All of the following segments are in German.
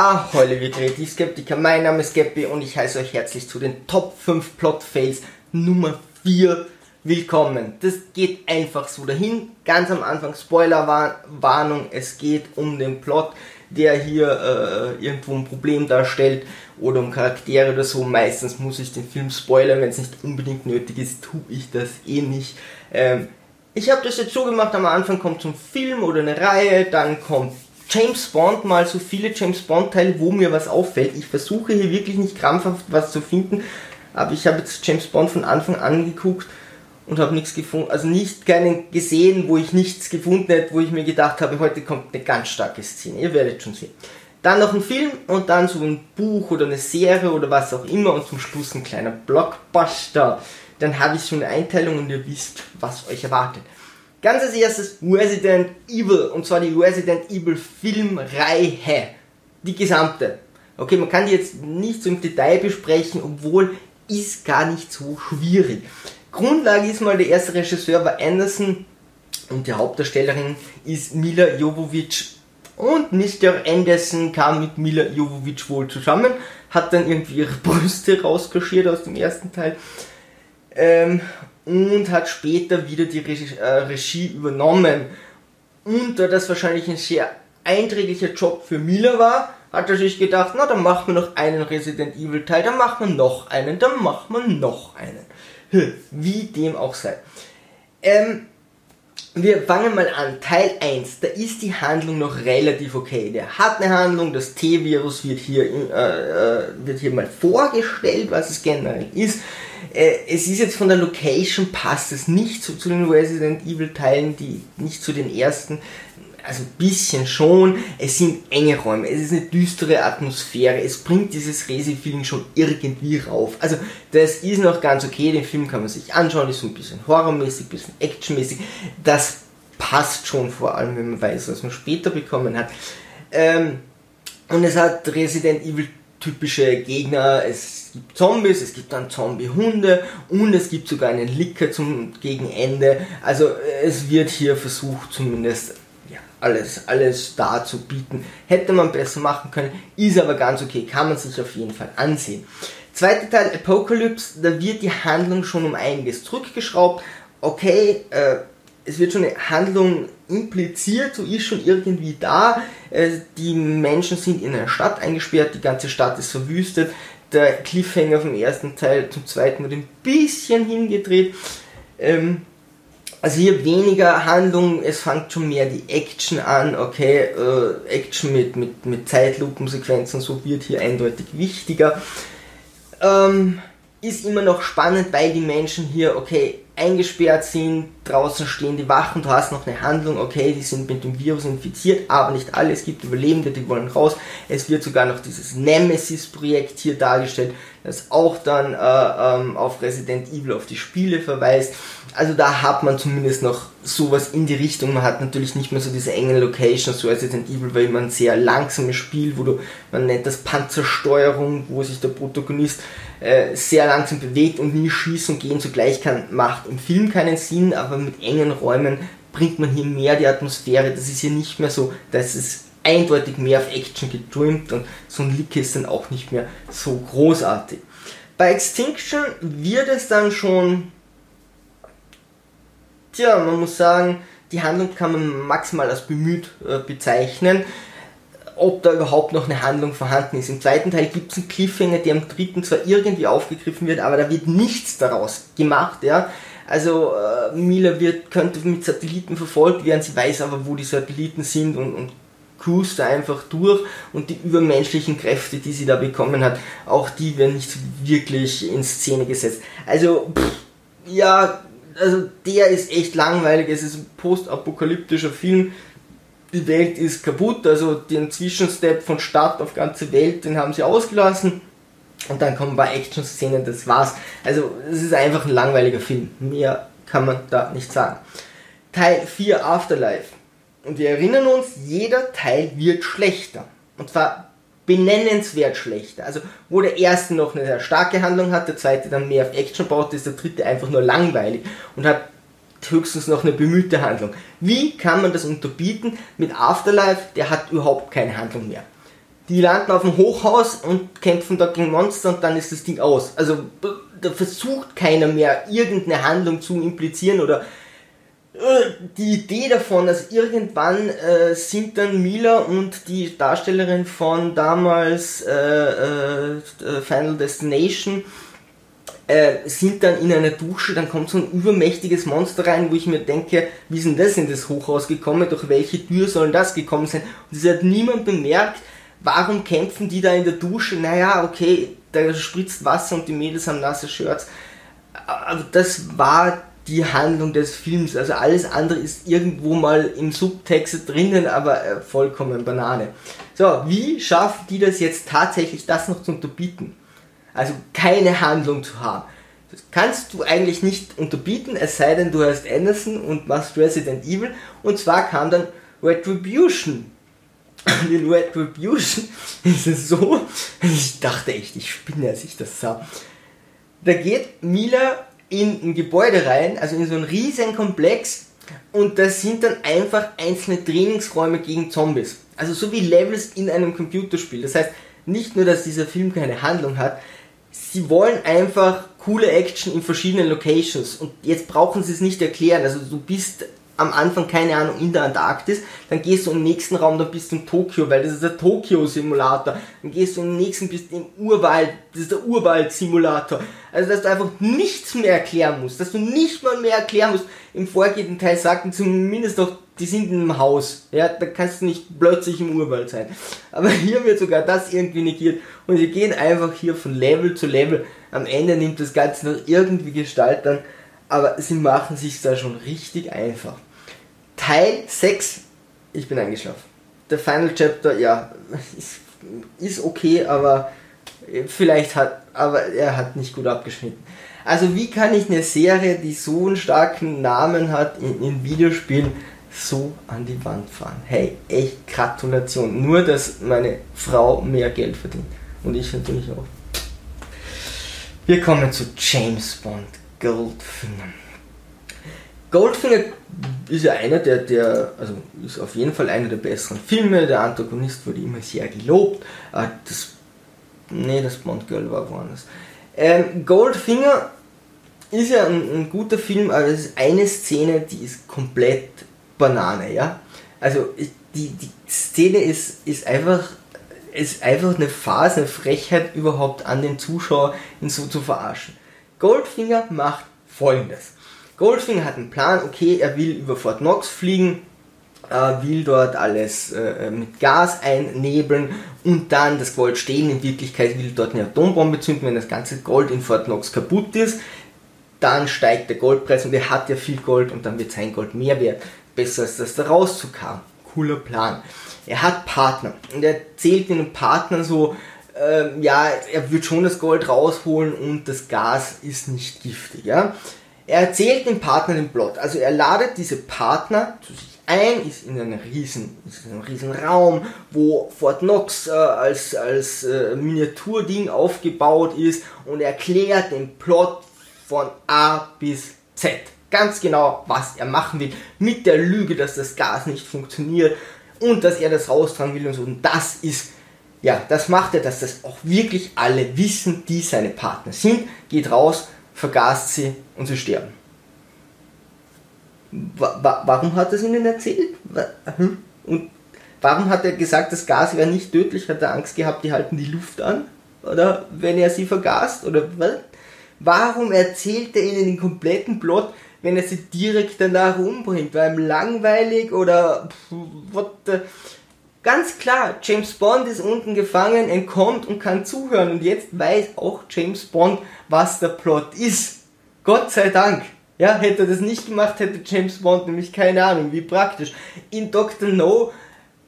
Ahoi, liebe Kreativskeptiker, mein Name ist Geppi und ich heiße euch herzlich zu den Top 5 Plot-Fails Nummer 4 willkommen. Das geht einfach so dahin. Ganz am Anfang Spoilerwarnung, es geht um den Plot, der hier äh, irgendwo ein Problem darstellt oder um Charaktere oder so. Meistens muss ich den Film spoilern, wenn es nicht unbedingt nötig ist, tue ich das eh nicht. Ähm, ich habe das jetzt so gemacht, am Anfang kommt ein Film oder eine Reihe, dann kommt James Bond mal so viele James Bond Teile, wo mir was auffällt. Ich versuche hier wirklich nicht krampfhaft was zu finden, aber ich habe jetzt James Bond von Anfang an geguckt und habe nichts gefunden, also nicht keinen gesehen, wo ich nichts gefunden hätte, wo ich mir gedacht habe, heute kommt eine ganz starke Szene. Ihr werdet schon sehen. Dann noch ein Film und dann so ein Buch oder eine Serie oder was auch immer und zum Schluss ein kleiner Blockbuster. Dann habe ich so eine Einteilung und ihr wisst, was euch erwartet. Ganz als erstes Resident Evil und zwar die Resident Evil Filmreihe. Die gesamte. Okay, man kann die jetzt nicht so im Detail besprechen, obwohl ist gar nicht so schwierig. Grundlage ist mal, der erste Regisseur war Anderson und die Hauptdarstellerin ist Mila Jovovich. Und Mr. Anderson kam mit Mila Jovovich wohl zusammen, hat dann irgendwie ihre Brüste rauskaschiert aus dem ersten Teil. Ähm, und hat später wieder die Regie, äh, Regie übernommen. Und da das wahrscheinlich ein sehr einträglicher Job für Miller war, hat er sich gedacht, na dann machen wir noch einen Resident Evil Teil, dann machen wir noch einen, dann machen wir noch einen. Wie dem auch sei. Ähm, wir fangen mal an. Teil 1. Da ist die Handlung noch relativ okay. Der hat eine Handlung, das T-Virus wird äh, äh, wird hier mal vorgestellt, was es generell ist. Äh, es ist jetzt von der Location passt es nicht so zu den Resident Evil Teilen, die nicht zu den ersten. Also ein bisschen schon. Es sind enge Räume, es ist eine düstere Atmosphäre, es bringt dieses Resi-Feeling schon irgendwie rauf. Also das ist noch ganz okay, den Film kann man sich anschauen, ist so ein bisschen horrormäßig, ein bisschen actionmäßig. Das passt schon, vor allem wenn man weiß, was man später bekommen hat. Ähm, und es hat Resident Evil typische Gegner, es gibt Zombies, es gibt dann Zombie-Hunde und es gibt sogar einen Licker zum Gegenende. Also es wird hier versucht zumindest ja, alles, alles da zu bieten. Hätte man besser machen können, ist aber ganz okay, kann man sich auf jeden Fall ansehen. Zweiter Teil Apocalypse, da wird die Handlung schon um einiges zurückgeschraubt. Okay, äh, es wird schon eine Handlung impliziert, so ist schon irgendwie da. Äh, die Menschen sind in einer Stadt eingesperrt, die ganze Stadt ist verwüstet. Der Cliffhanger vom ersten Teil zum zweiten wird ein bisschen hingedreht. Ähm, also hier weniger Handlung, es fängt schon mehr die Action an, okay, äh, Action mit, mit, mit Zeitlupensequenzen, so wird hier eindeutig wichtiger. Ähm, ist immer noch spannend, weil die Menschen hier, okay, eingesperrt sind, draußen stehen die Wachen, du hast noch eine Handlung, okay, die sind mit dem Virus infiziert, aber nicht alle, es gibt Überlebende, die wollen raus. Es wird sogar noch dieses Nemesis-Projekt hier dargestellt, das auch dann äh, ähm, auf Resident Evil, auf die Spiele verweist. Also da hat man zumindest noch sowas in die Richtung. Man hat natürlich nicht mehr so diese engen Locations, so Resident Evil, weil man sehr langsames Spiel, wo du, man nennt das Panzersteuerung, wo sich der Protagonist äh, sehr langsam bewegt und nie schießen und gehen zugleich kann, macht im Film keinen Sinn, aber mit engen Räumen bringt man hier mehr die Atmosphäre. Das ist hier nicht mehr so, dass es eindeutig mehr auf Action getrimmt und so ein Leak ist dann auch nicht mehr so großartig. Bei Extinction wird es dann schon, tja, man muss sagen, die Handlung kann man maximal als bemüht äh, bezeichnen ob da überhaupt noch eine Handlung vorhanden ist. Im zweiten Teil gibt es einen Cliffhanger, der im dritten zwar irgendwie aufgegriffen wird, aber da wird nichts daraus gemacht, ja. Also äh, Mila wird, könnte mit Satelliten verfolgt werden, sie weiß aber, wo die Satelliten sind und, und cruist da einfach durch und die übermenschlichen Kräfte, die sie da bekommen hat, auch die werden nicht wirklich in Szene gesetzt. Also, pff, ja, also der ist echt langweilig, es ist ein postapokalyptischer Film, die Welt ist kaputt, also den Zwischenstep von Stadt auf ganze Welt, den haben sie ausgelassen. Und dann kommen paar Action-Szenen, das war's. Also, es ist einfach ein langweiliger Film. Mehr kann man da nicht sagen. Teil 4 Afterlife. Und wir erinnern uns, jeder Teil wird schlechter. Und zwar benennenswert schlechter. Also, wo der erste noch eine sehr starke Handlung hat, der zweite dann mehr auf Action baut, ist der dritte einfach nur langweilig und hat höchstens noch eine bemühte Handlung. Wie kann man das unterbieten mit Afterlife? Der hat überhaupt keine Handlung mehr. Die landen auf dem Hochhaus und kämpfen dort gegen Monster und dann ist das Ding aus. Also da versucht keiner mehr irgendeine Handlung zu implizieren oder die Idee davon, dass irgendwann äh, sind dann Mila und die Darstellerin von damals äh, äh, Final Destination äh, sind dann in einer Dusche, dann kommt so ein übermächtiges Monster rein, wo ich mir denke, wie denn das in das Hochhaus gekommen, durch welche Tür sollen das gekommen sein? Und es hat niemand bemerkt, warum kämpfen die da in der Dusche? Naja, okay, da spritzt Wasser und die Mädels haben nasse Shirts. Aber das war die Handlung des Films. Also alles andere ist irgendwo mal im Subtext drinnen, aber äh, vollkommen Banane. So, wie schaffen die das jetzt tatsächlich, das noch zu unterbieten? Also keine Handlung zu haben. Das kannst du eigentlich nicht unterbieten, es sei denn, du hast Anderson und machst Resident Evil. Und zwar kam dann Retribution. Und in Retribution ist es so, ich dachte echt, ich spinne, als ich das sah. Da geht Mila in ein Gebäude rein, also in so einen riesen Komplex, und das sind dann einfach einzelne Trainingsräume gegen Zombies. Also so wie Levels in einem Computerspiel. Das heißt, nicht nur, dass dieser Film keine Handlung hat, sie wollen einfach coole Action in verschiedenen Locations und jetzt brauchen sie es nicht erklären. Also du bist am Anfang, keine Ahnung, in der Antarktis, dann gehst du im nächsten Raum, dann bist du in Tokio, weil das ist der Tokio-Simulator. Dann gehst du im nächsten, bist im Urwald, das ist der Urwald-Simulator. Also, dass du einfach nichts mehr erklären musst, dass du nicht mal mehr erklären musst. Im vorgehenden Teil sagten zumindest doch, die sind in einem Haus. Ja, da kannst du nicht plötzlich im Urwald sein. Aber hier wird sogar das irgendwie negiert. Und sie gehen einfach hier von Level zu Level. Am Ende nimmt das Ganze noch irgendwie Gestalt an. Aber sie machen sich da schon richtig einfach. Teil 6, ich bin eingeschlafen. Der Final Chapter, ja, ist, okay, aber vielleicht hat, aber er hat nicht gut abgeschnitten. Also wie kann ich eine Serie, die so einen starken Namen hat in, in Videospielen, so an die Wand fahren? Hey, echt Gratulation. Nur, dass meine Frau mehr Geld verdient. Und ich natürlich auch. Wir kommen zu James Bond, Goldfinger. Goldfinger ist ja einer der, der, also ist auf jeden Fall einer der besseren Filme. Der Antagonist wurde immer sehr gelobt. Äh, das, nee, das Bond Girl war woanders. Ähm, Goldfinger ist ja ein, ein, guter Film, aber es ist eine Szene, die ist komplett Banane, ja. Also die, die Szene ist, ist einfach ist einfach eine Phase, eine Frechheit überhaupt an den Zuschauer, ihn so zu verarschen. Goldfinger macht folgendes. Goldfinger hat einen Plan, okay, er will über Fort Knox fliegen, äh, will dort alles äh, mit Gas einnebeln und dann das Gold stehlen. In Wirklichkeit will dort eine Atombombe zünden, wenn das ganze Gold in Fort Knox kaputt ist. Dann steigt der Goldpreis und er hat ja viel Gold und dann wird sein Gold mehr wert. Besser als das da rauszukam. Cooler Plan. Er hat Partner und er zählt den Partnern so, äh, ja, er wird schon das Gold rausholen und das Gas ist nicht giftig. Ja? Er erzählt dem Partner den Plot. Also er ladet diese Partner zu sich ein, ist in einem riesen, ist in einem riesen Raum, wo Fort Knox äh, als, als äh, Miniaturding aufgebaut ist und erklärt den Plot von A bis Z. Ganz genau, was er machen will. Mit der Lüge, dass das Gas nicht funktioniert und dass er das raustragen will und so. Und das ist, ja, das macht er, dass das auch wirklich alle wissen, die seine Partner sind. Geht raus, vergast sie und sie sterben. Wa warum hat er es ihnen erzählt? Hm? Und warum hat er gesagt, das Gas wäre nicht tödlich? Hat er Angst gehabt, die halten die Luft an? Oder wenn er sie vergast? Oder was? Warum erzählt er ihnen den kompletten Plot, wenn er sie direkt danach umbringt? War ihm langweilig oder what the? Ganz klar, James Bond ist unten gefangen, entkommt und kann zuhören. Und jetzt weiß auch James Bond, was der Plot ist. Gott sei Dank. Ja, hätte er das nicht gemacht, hätte James Bond nämlich keine Ahnung, wie praktisch. In Dr. No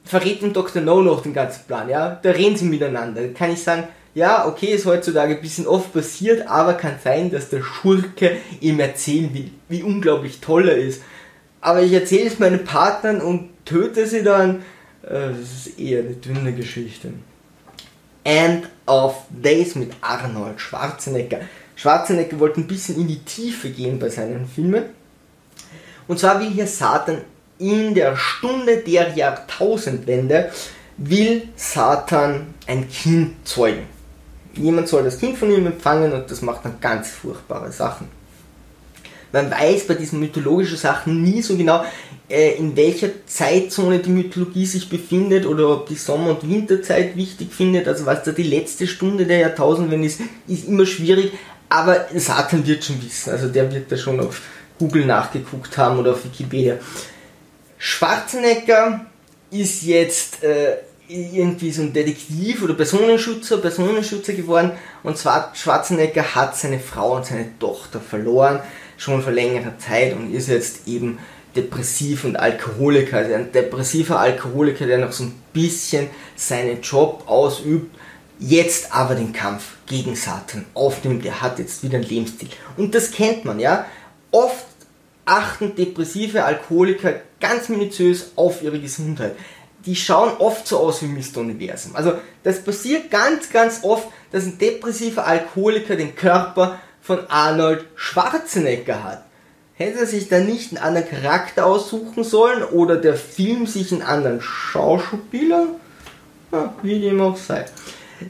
verrät ihm Dr. No noch den ganzen Plan, ja. Da reden sie miteinander. Da kann ich sagen, ja, okay, ist heutzutage ein bisschen oft passiert, aber kann sein, dass der Schurke ihm erzählen will, wie unglaublich toll er ist. Aber ich erzähle es meinen Partnern und töte sie dann das ist eher eine dünne Geschichte. End of Days mit Arnold Schwarzenegger. Schwarzenegger wollte ein bisschen in die Tiefe gehen bei seinen Filmen. Und zwar will hier Satan in der Stunde der Jahrtausendwende will Satan ein Kind zeugen. Jemand soll das Kind von ihm empfangen und das macht dann ganz furchtbare Sachen. Man weiß bei diesen mythologischen Sachen nie so genau, äh, in welcher Zeitzone die Mythologie sich befindet oder ob die Sommer- und Winterzeit wichtig findet. Also was da die letzte Stunde der Jahrtausende ist, ist immer schwierig. Aber Satan wird schon wissen. Also der wird da schon auf Google nachgeguckt haben oder auf Wikipedia. Schwarzenegger ist jetzt äh, irgendwie so ein Detektiv oder Personenschützer, Personenschützer geworden. Und zwar Schwarzenegger hat seine Frau und seine Tochter verloren, schon vor längerer Zeit und ist jetzt eben depressiv und Alkoholiker. Also ein depressiver Alkoholiker, der noch so ein bisschen seinen Job ausübt, jetzt aber den Kampf gegen Satan aufnimmt. Der hat jetzt wieder einen Lebensstil. Und das kennt man, ja. Oft achten depressive Alkoholiker ganz minutiös auf ihre Gesundheit die schauen oft so aus wie Mr. Universum. Also das passiert ganz, ganz oft, dass ein depressiver Alkoholiker den Körper von Arnold Schwarzenegger hat. Hätte er sich da nicht einen anderen Charakter aussuchen sollen oder der Film sich einen anderen Schauspieler? Ja, wie dem auch sei.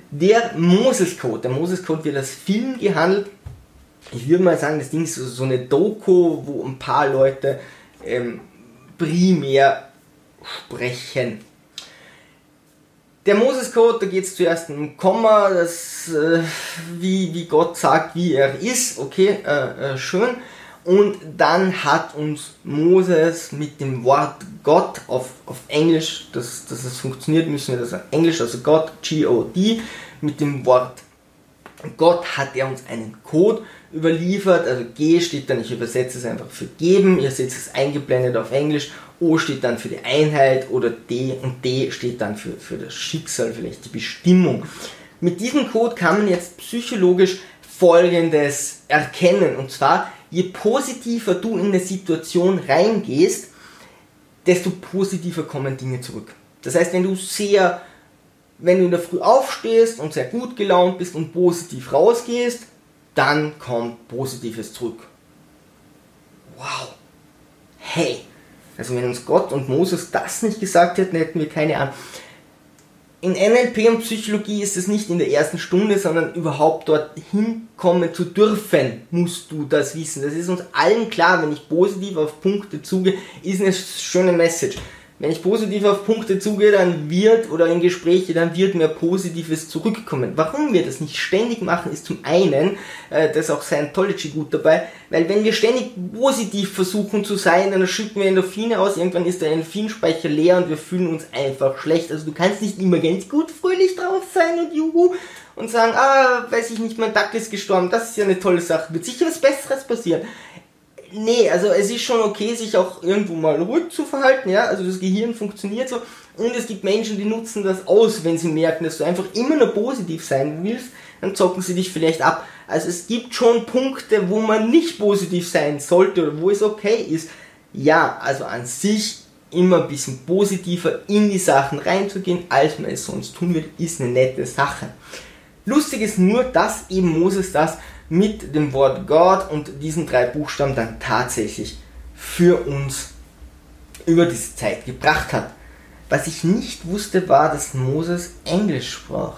Der Moses Code, der Moses Code wird als Film gehandelt. Ich würde mal sagen, das Ding ist so eine Doku, wo ein paar Leute ähm, primär sprechen. Der Moses-Code, da geht es zuerst um Komma, das, äh, wie, wie Gott sagt, wie er ist, okay, äh, äh, schön. Und dann hat uns Moses mit dem Wort Gott auf, auf Englisch, dass, dass es funktioniert, müssen wir das auf Englisch, also Gott, G-O-D, mit dem Wort Gott hat er uns einen Code überliefert, also G steht dann, ich übersetze es einfach für geben, ihr seht es eingeblendet auf Englisch O steht dann für die Einheit oder D und D steht dann für, für das Schicksal, vielleicht die Bestimmung. Mit diesem Code kann man jetzt psychologisch Folgendes erkennen. Und zwar, je positiver du in eine Situation reingehst, desto positiver kommen Dinge zurück. Das heißt, wenn du sehr, wenn du in der Früh aufstehst und sehr gut gelaunt bist und positiv rausgehst, dann kommt Positives zurück. Wow. Hey, also wenn uns Gott und Moses das nicht gesagt hätten, hätten wir keine Ahnung. In NLP und Psychologie ist es nicht in der ersten Stunde, sondern überhaupt dorthin kommen zu dürfen, musst du das wissen. Das ist uns allen klar, wenn ich positiv auf Punkte zugehe, ist eine schöne Message. Wenn ich positiv auf Punkte zugehe, dann wird, oder in Gespräche, dann wird mehr Positives zurückkommen. Warum wir das nicht ständig machen, ist zum einen, äh, das ist auch Scientology gut dabei, weil wenn wir ständig positiv versuchen zu sein, dann schütten wir Endorphine aus, irgendwann ist der Endorphinspeicher leer und wir fühlen uns einfach schlecht. Also du kannst nicht immer ganz gut fröhlich drauf sein und juhu und sagen, ah, weiß ich nicht, mein Dackel ist gestorben, das ist ja eine tolle Sache, wird sicher was Besseres passieren nee, also es ist schon okay, sich auch irgendwo mal ruhig zu verhalten, ja, also das Gehirn funktioniert so und es gibt Menschen, die nutzen das aus, wenn sie merken, dass du einfach immer nur positiv sein willst, dann zocken sie dich vielleicht ab. Also es gibt schon Punkte, wo man nicht positiv sein sollte oder wo es okay ist. Ja, also an sich immer ein bisschen positiver in die Sachen reinzugehen, als man es sonst tun wird, ist eine nette Sache. Lustig ist nur, dass eben Moses das mit dem Wort Gott und diesen drei Buchstaben dann tatsächlich für uns über diese Zeit gebracht hat. Was ich nicht wusste, war, dass Moses Englisch sprach.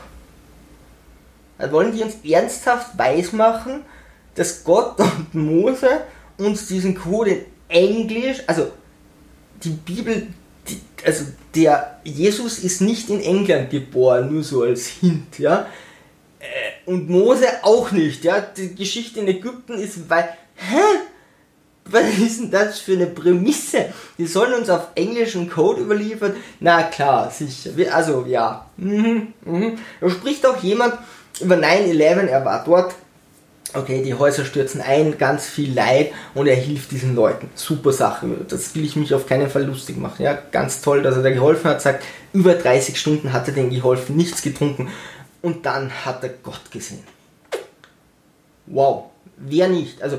Also wollen die uns ernsthaft weismachen, dass Gott und Mose uns diesen Code in Englisch, also die Bibel, die, also der Jesus ist nicht in England geboren, nur so als Hint, ja. Und Mose auch nicht, ja. Die Geschichte in Ägypten ist, weil, hä? Was ist denn das für eine Prämisse? Die sollen uns auf englischen Code überliefern? Na klar, sicher. Also, ja. Mhm, mhm. Da spricht auch jemand über 9-11, er war dort. Okay, die Häuser stürzen ein, ganz viel Leid und er hilft diesen Leuten. Super Sache. Das will ich mich auf keinen Fall lustig machen. Ja, ganz toll, dass er da geholfen hat. Sagt, über 30 Stunden hat er denen geholfen, nichts getrunken und dann hat er Gott gesehen. Wow, wer nicht? Also,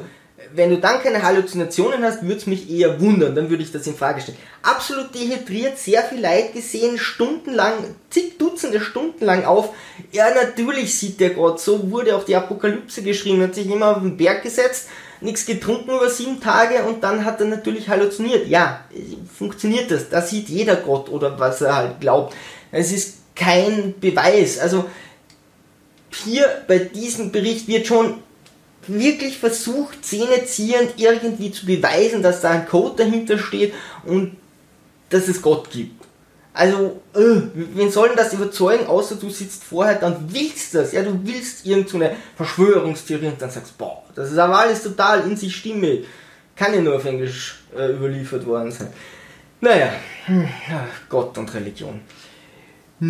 wenn du dann keine Halluzinationen hast, würde es mich eher wundern, dann würde ich das in Frage stellen. Absolut dehydriert, sehr viel Leid gesehen, stundenlang, zig Dutzende Stunden lang auf. Ja, natürlich sieht der Gott, so wurde auch die Apokalypse geschrieben, hat sich immer auf den Berg gesetzt, nichts getrunken über sieben Tage und dann hat er natürlich halluziniert. Ja, funktioniert das, da sieht jeder Gott oder was er halt glaubt. Es ist kein Beweis. Also hier bei diesem Bericht wird schon wirklich versucht, zähneziehend irgendwie zu beweisen, dass da ein Code dahinter steht und dass es Gott gibt. Also, äh, wen soll denn das überzeugen, außer du sitzt vorher, dann willst das, ja, du willst irgendeine Verschwörungstheorie und dann sagst, boah, das ist aber alles total in sich stimmig. Kann ja nur auf Englisch äh, überliefert worden sein. Naja, hm, Gott und Religion.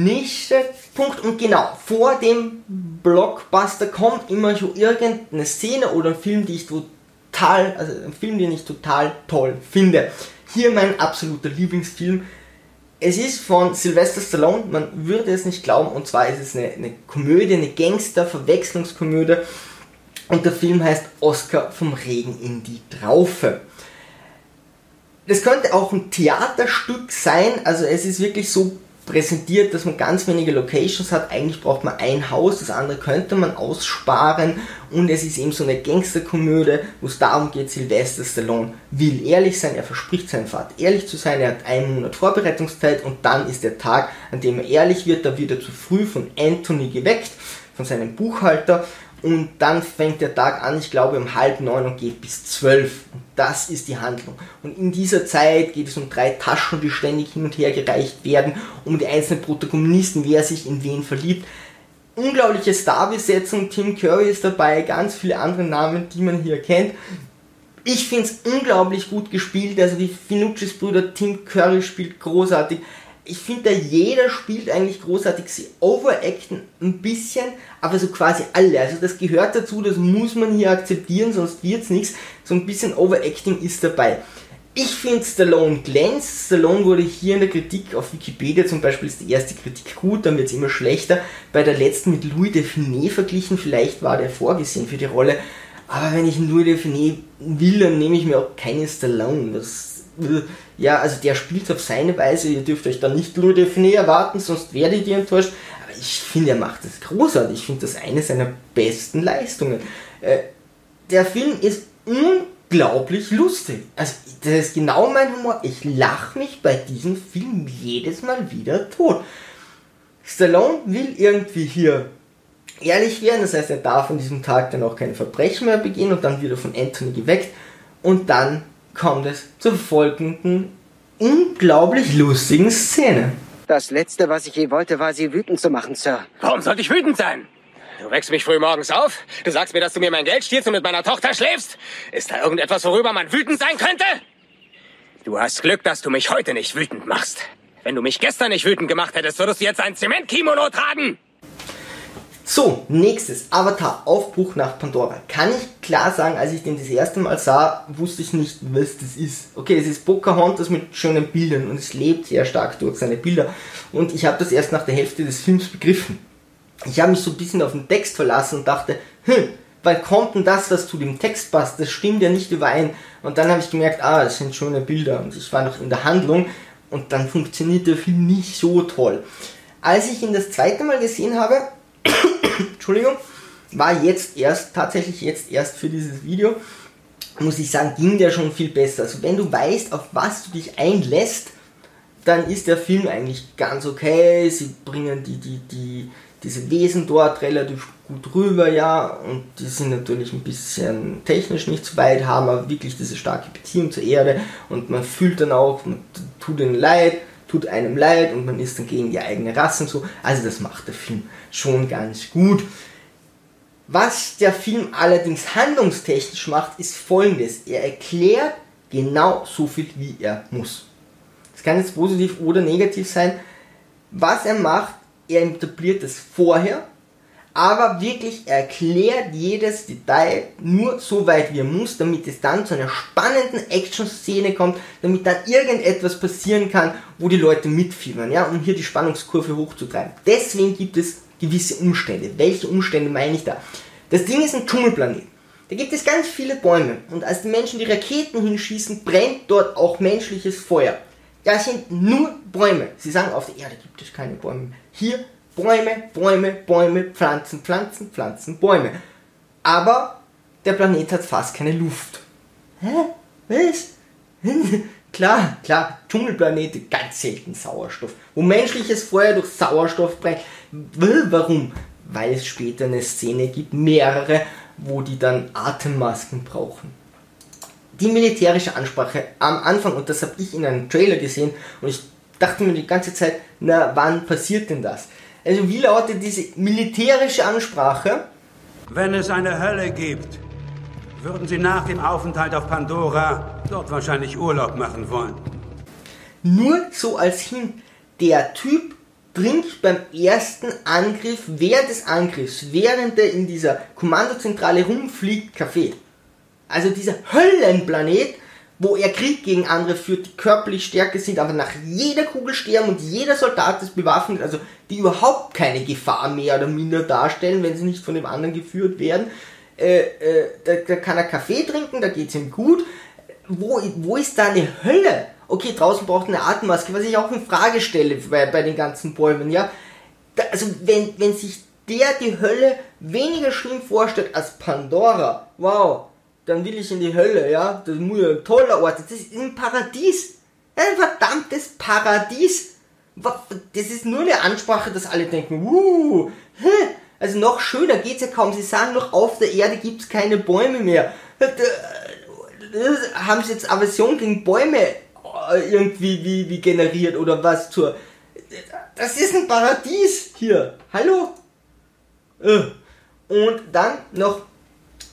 Nächster Punkt und genau, vor dem Blockbuster kommt immer schon irgendeine Szene oder ein Film, die ich total, also ein Film, den ich total toll finde. Hier mein absoluter Lieblingsfilm, es ist von Sylvester Stallone, man würde es nicht glauben, und zwar ist es eine, eine Komödie, eine Gangster-Verwechslungskomödie. Und der Film heißt Oscar vom Regen in die Traufe. Das könnte auch ein Theaterstück sein, also es ist wirklich so präsentiert, dass man ganz wenige Locations hat. Eigentlich braucht man ein Haus, das andere könnte man aussparen. Und es ist eben so eine Gangsterkomödie, wo es darum geht, Sylvester Stallone will ehrlich sein, er verspricht seinem Vater ehrlich zu sein, er hat einen Monat Vorbereitungszeit und dann ist der Tag, an dem er ehrlich wird, da wird er zu früh von Anthony geweckt, von seinem Buchhalter und dann fängt der Tag an, ich glaube um halb neun und geht bis zwölf. Und das ist die Handlung. Und in dieser Zeit geht es um drei Taschen, die ständig hin und her gereicht werden, um die einzelnen Protagonisten, wer sich in wen verliebt. Unglaubliche Starbesetzung, Tim Curry ist dabei, ganz viele andere Namen, die man hier kennt. Ich finde es unglaublich gut gespielt, also die Finucci's Brüder, Tim Curry spielt großartig ich finde, jeder spielt eigentlich großartig. Sie overacten ein bisschen, aber so quasi alle. Also das gehört dazu, das muss man hier akzeptieren, sonst wird's nichts. So ein bisschen Overacting ist dabei. Ich finde Stallone glänzt. Stallone wurde hier in der Kritik auf Wikipedia zum Beispiel ist die erste Kritik gut, dann wird es immer schlechter. Bei der letzten mit Louis Define verglichen, vielleicht war der vorgesehen für die Rolle. Aber wenn ich einen Louis Define will, dann nehme ich mir auch keinen Stallone. Das ja, also der spielt auf seine Weise, ihr dürft euch da nicht Louis Define erwarten, sonst werdet ihr enttäuscht. Aber ich finde, er macht das großartig. Ich finde das eine seiner besten Leistungen. Äh, der Film ist unglaublich lustig. Also, das ist genau mein Humor. Ich lache mich bei diesem Film jedes Mal wieder tot. Stallone will irgendwie hier ehrlich werden, das heißt, er darf an diesem Tag dann auch keine Verbrechen mehr begehen und dann wird er von Anthony geweckt und dann kommt es zur folgenden unglaublich lustigen Szene. Das letzte, was ich je wollte, war, Sie wütend zu machen, Sir. Warum sollte ich wütend sein? Du wächst mich früh morgens auf, du sagst mir, dass du mir mein Geld stiehlst und mit meiner Tochter schläfst. Ist da irgendetwas, worüber man wütend sein könnte? Du hast Glück, dass du mich heute nicht wütend machst. Wenn du mich gestern nicht wütend gemacht hättest, würdest du jetzt ein Zementkimono tragen. So, nächstes, Avatar, Aufbruch nach Pandora. Kann ich klar sagen, als ich den das erste Mal sah, wusste ich nicht, was das ist. Okay, es ist Pocahontas mit schönen Bildern und es lebt sehr stark durch seine Bilder. Und ich habe das erst nach der Hälfte des Films begriffen. Ich habe mich so ein bisschen auf den Text verlassen und dachte, hm, wann kommt denn das, was zu dem Text passt? Das stimmt ja nicht überein. Und dann habe ich gemerkt, ah, das sind schöne Bilder. Und ich war noch in der Handlung und dann funktioniert der Film nicht so toll. Als ich ihn das zweite Mal gesehen habe, Entschuldigung, war jetzt erst, tatsächlich jetzt erst für dieses Video, muss ich sagen, ging der schon viel besser. Also wenn du weißt, auf was du dich einlässt, dann ist der Film eigentlich ganz okay. Sie bringen die, die, die, diese Wesen dort relativ gut rüber, ja, und die sind natürlich ein bisschen technisch nicht so weit, haben aber wirklich diese starke Beziehung zur Erde und man fühlt dann auch, man tut ihnen leid, tut einem leid und man ist dann gegen die eigene Rasse und so. Also das macht der Film schon ganz gut. Was der Film allerdings handlungstechnisch macht, ist folgendes. Er erklärt genau so viel, wie er muss. Das kann jetzt positiv oder negativ sein. Was er macht, er etabliert es vorher aber wirklich erklärt jedes Detail nur so weit wie er muss, damit es dann zu einer spannenden Action-Szene kommt, damit dann irgendetwas passieren kann, wo die Leute mitfiebern, ja, um hier die Spannungskurve hochzutreiben. Deswegen gibt es gewisse Umstände. Welche Umstände meine ich da? Das Ding ist ein Dschungelplanet. Da gibt es ganz viele Bäume und als die Menschen die Raketen hinschießen, brennt dort auch menschliches Feuer. Das sind nur Bäume. Sie sagen, auf der Erde gibt es keine Bäume. Hier Bäume, Bäume, Bäume, Pflanzen, Pflanzen, Pflanzen, Bäume. Aber der Planet hat fast keine Luft. Hä? Was? Klar, klar, Dschungelplanete, ganz selten Sauerstoff. Wo menschliches Feuer durch Sauerstoff brennt. Warum? Weil es später eine Szene gibt, mehrere, wo die dann Atemmasken brauchen. Die militärische Ansprache am Anfang, und das habe ich in einem Trailer gesehen, und ich dachte mir die ganze Zeit, na, wann passiert denn das? Also wie lautet diese militärische Ansprache? Wenn es eine Hölle gibt, würden Sie nach dem Aufenthalt auf Pandora dort wahrscheinlich Urlaub machen wollen. Nur so als Hint, der Typ trinkt beim ersten Angriff, während des Angriffs, während er in dieser Kommandozentrale rumfliegt, Kaffee. Also dieser Höllenplanet, wo er Krieg gegen andere führt, die körperlich stärker sind, aber nach jeder Kugel sterben und jeder Soldat ist bewaffnet, also die überhaupt keine Gefahr mehr oder minder darstellen, wenn sie nicht von dem anderen geführt werden. Äh, äh, da, da, kann er Kaffee trinken, da geht es ihm gut. Wo, wo ist da eine Hölle? Okay, draußen braucht eine Atemmaske, was ich auch in Frage stelle bei, bei den ganzen Bäumen, ja. Da, also wenn, wenn sich der die Hölle weniger schlimm vorstellt als Pandora, wow, dann will ich in die Hölle, ja. Das muss ja ein toller Ort. Das ist ein Paradies. Ein verdammtes Paradies. Das ist nur eine Ansprache, dass alle denken, uh? Also noch schöner geht's ja kaum. Sie sagen noch, auf der Erde gibt's keine Bäume mehr. Haben sie jetzt Aversion gegen Bäume äh, irgendwie wie, wie generiert oder was zur. Das ist ein Paradies hier. Hallo? Äh. Und dann noch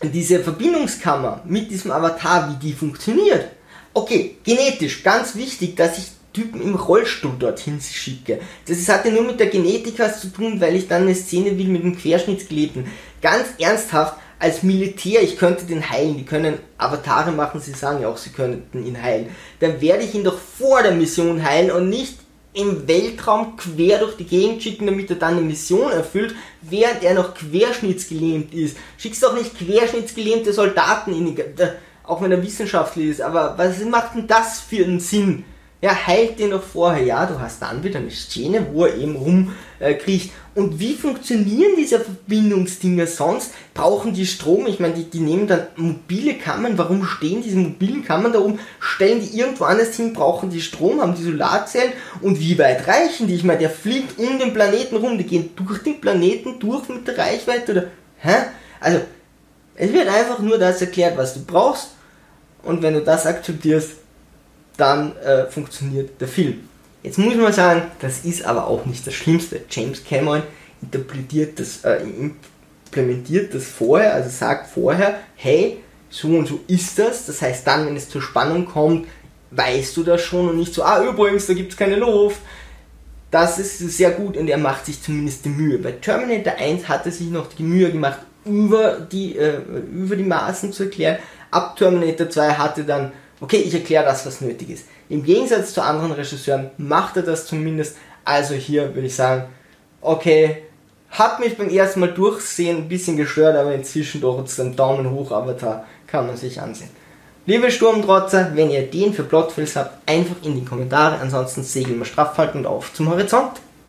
diese Verbindungskammer mit diesem Avatar, wie die funktioniert. Okay, genetisch, ganz wichtig, dass ich Typen im Rollstuhl dorthin schicke. Das hatte nur mit der Genetik was zu tun, weil ich dann eine Szene will mit dem Querschnittsgelebten. Ganz ernsthaft, als Militär, ich könnte den heilen, die können Avatare machen, sie sagen ja auch, sie könnten ihn heilen. Dann werde ich ihn doch vor der Mission heilen und nicht im Weltraum quer durch die Gegend schicken, damit er dann eine Mission erfüllt, während er noch querschnittsgelähmt ist. Schickst doch nicht querschnittsgelähmte Soldaten in die, auch wenn er wissenschaftlich ist, aber was macht denn das für einen Sinn? Ja, heilt den doch vorher. Ja, du hast dann wieder eine Szene, wo er eben rumkriecht. Äh, und wie funktionieren diese Verbindungsdinger sonst? Brauchen die Strom? Ich meine, die, die nehmen dann mobile Kammern. Warum stehen diese mobilen Kammern da oben? Stellen die irgendwo anders hin? Brauchen die Strom? Haben die Solarzellen? Und wie weit reichen die? Ich meine, der fliegt um den Planeten rum. Die gehen durch den Planeten durch mit der Reichweite oder, hä? Also, es wird einfach nur das erklärt, was du brauchst. Und wenn du das akzeptierst, dann äh, funktioniert der Film. Jetzt muss man sagen, das ist aber auch nicht das Schlimmste. James Cameron interpretiert das, äh, implementiert das vorher, also sagt vorher, hey, so und so ist das. Das heißt, dann, wenn es zur Spannung kommt, weißt du das schon und nicht so, ah, übrigens, da gibt es keine Luft. Das ist sehr gut und er macht sich zumindest die Mühe. Bei Terminator 1 hat er sich noch die Mühe gemacht, über die, äh, über die Maßen zu erklären. Ab Terminator 2 hatte dann okay, ich erkläre das, was nötig ist. Im Gegensatz zu anderen Regisseuren macht er das zumindest. Also hier würde ich sagen, okay, hat mich beim ersten Mal durchsehen ein bisschen gestört, aber inzwischen doch jetzt ein Daumen hoch Avatar kann man sich ansehen. Liebe Sturmtrotzer, wenn ihr den für Plotfilms habt, einfach in die Kommentare. Ansonsten segeln wir straff halten und auf zum Horizont.